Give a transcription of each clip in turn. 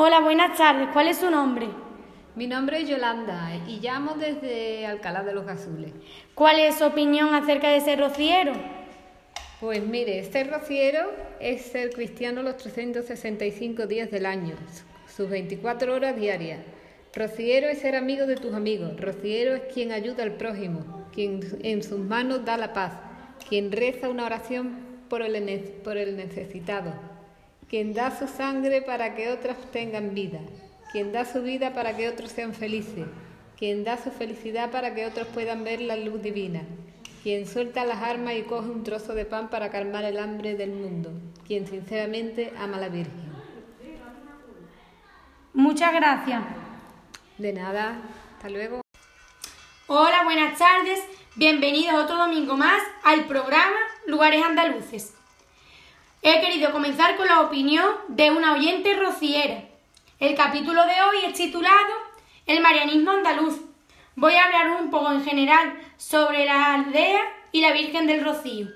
Hola, buenas tardes. ¿Cuál es su nombre? Mi nombre es Yolanda y llamo desde Alcalá de los Azules. ¿Cuál es su opinión acerca de ser rociero? Pues mire, ser rociero es ser cristiano los 365 días del año, sus 24 horas diarias. Rociero es ser amigo de tus amigos. Rociero es quien ayuda al prójimo, quien en sus manos da la paz, quien reza una oración por el, por el necesitado, quien da su sangre para que otros tengan vida, quien da su vida para que otros sean felices, quien da su felicidad para que otros puedan ver la luz divina, quien suelta las armas y coge un trozo de pan para calmar el hambre del mundo, quien sinceramente ama a la Virgen. Muchas gracias. De nada, hasta luego. Hola, buenas tardes. Bienvenidos otro domingo más al programa Lugares Andaluces. He querido comenzar con la opinión de una oyente rociera. El capítulo de hoy es titulado El marianismo andaluz. Voy a hablar un poco en general sobre la aldea y la Virgen del Rocío.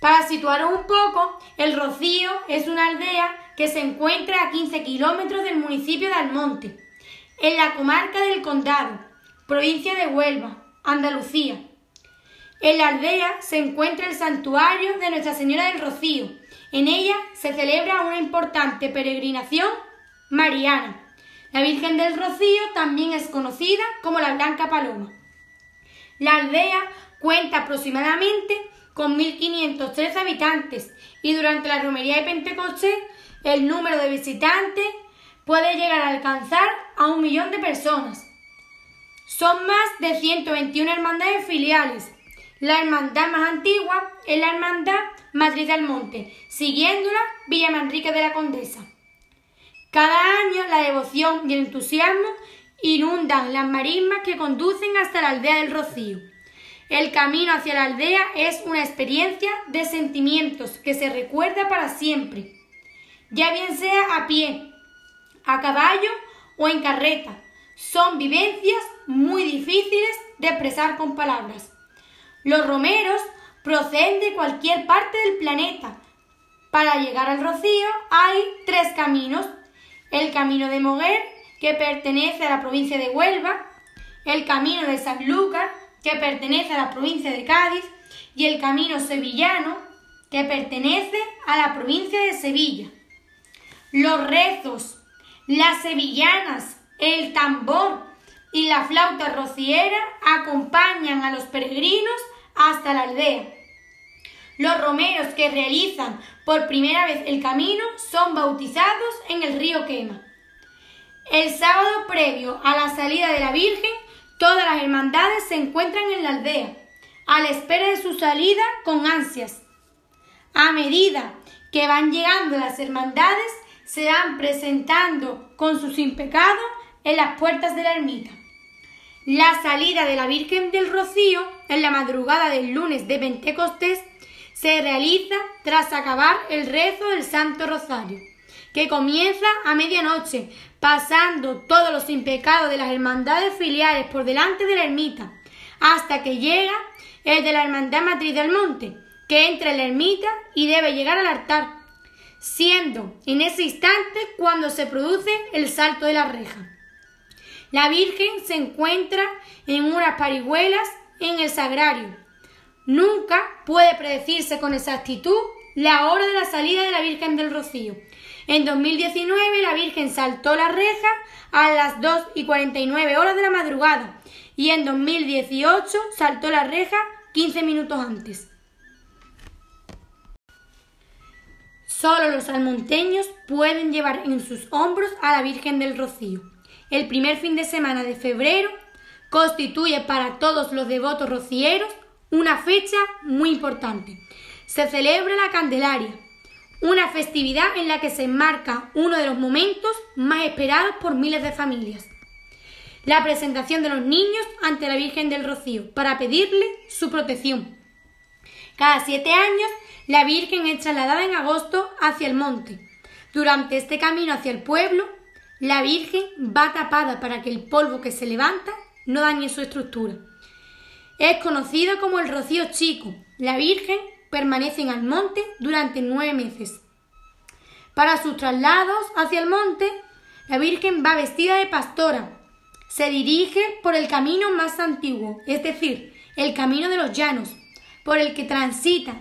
Para situaros un poco, el Rocío es una aldea que se encuentra a 15 kilómetros del municipio de Almonte, en la comarca del Condado, provincia de Huelva, Andalucía. En la aldea se encuentra el santuario de Nuestra Señora del Rocío. En ella se celebra una importante peregrinación mariana. La Virgen del Rocío también es conocida como la Blanca Paloma. La aldea cuenta aproximadamente con 1.503 habitantes y durante la romería de Pentecostés el número de visitantes puede llegar a alcanzar a un millón de personas. Son más de 121 hermandades filiales. La hermandad más antigua es la hermandad Madrid del Monte, siguiéndola Villa Manrique de la Condesa. Cada año la devoción y el entusiasmo inundan las marismas que conducen hasta la aldea del Rocío. El camino hacia la aldea es una experiencia de sentimientos que se recuerda para siempre, ya bien sea a pie, a caballo o en carreta. Son vivencias muy difíciles de expresar con palabras. Los romeros proceden de cualquier parte del planeta. Para llegar al Rocío hay tres caminos. El camino de Moguer, que pertenece a la provincia de Huelva, el camino de Sanlúcar, que pertenece a la provincia de Cádiz, y el camino sevillano, que pertenece a la provincia de Sevilla. Los rezos las sevillanas, el tambor y la flauta rociera acompañan a los peregrinos Los romeros que realizan por primera vez el camino son bautizados en el río Quema. El sábado previo a la salida de la Virgen, todas las hermandades se encuentran en la aldea, a la espera de su salida con ansias. A medida que van llegando las hermandades, se van presentando con sus sin pecado en las puertas de la ermita. La salida de la Virgen del Rocío en la madrugada del lunes de Pentecostés se realiza tras acabar el rezo del Santo Rosario, que comienza a medianoche, pasando todos los sin pecado de las hermandades filiales por delante de la ermita, hasta que llega el de la Hermandad Matriz del Monte, que entra en la ermita y debe llegar al altar siendo en ese instante cuando se produce el salto de la reja. La Virgen se encuentra en unas parihuelas en el sagrario. Nunca puede predecirse con exactitud la hora de la salida de la Virgen del Rocío. En 2019 la Virgen saltó la reja a las 2 y 49 horas de la madrugada y en 2018 saltó la reja 15 minutos antes. Solo los almonteños pueden llevar en sus hombros a la Virgen del Rocío. El primer fin de semana de febrero constituye para todos los devotos rocieros una fecha muy importante. Se celebra la Candelaria, una festividad en la que se enmarca uno de los momentos más esperados por miles de familias. La presentación de los niños ante la Virgen del Rocío para pedirle su protección. Cada siete años la Virgen es trasladada en agosto hacia el monte. Durante este camino hacia el pueblo, la Virgen va tapada para que el polvo que se levanta no dañe su estructura. Es conocido como el rocío chico. La Virgen permanece en el monte durante nueve meses. Para sus traslados hacia el monte, La Virgen va vestida de pastora. Se dirige por el camino más antiguo, es decir, el camino de los llanos, por el que transita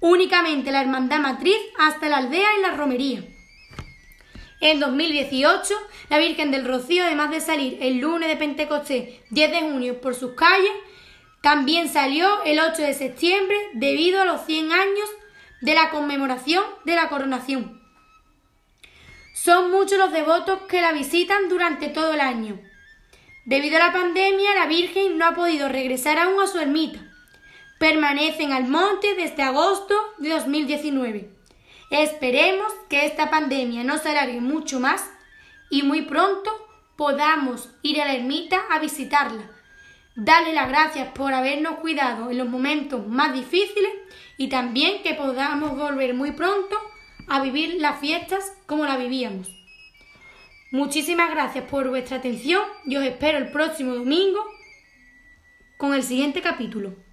únicamente la hermandad matriz hasta la aldea y la romería. En 2018, la Virgen del Rocío, además de salir el lunes de Pentecostés 10 de junio por sus calles, también salió el 8 de septiembre debido a los 100 años de la conmemoración de la coronación. Son muchos los devotos que la visitan durante todo el año. Debido a la pandemia, la Virgen no ha podido regresar aún a su ermita. Permanece en el monte desde agosto de 2019. Esperemos que esta pandemia no se alargue mucho más y muy pronto podamos ir a la ermita a visitarla. Darle las gracias por habernos cuidado en los momentos más difíciles y también que podamos volver muy pronto a vivir las fiestas como las vivíamos. Muchísimas gracias por vuestra atención y os espero el próximo domingo con el siguiente capítulo.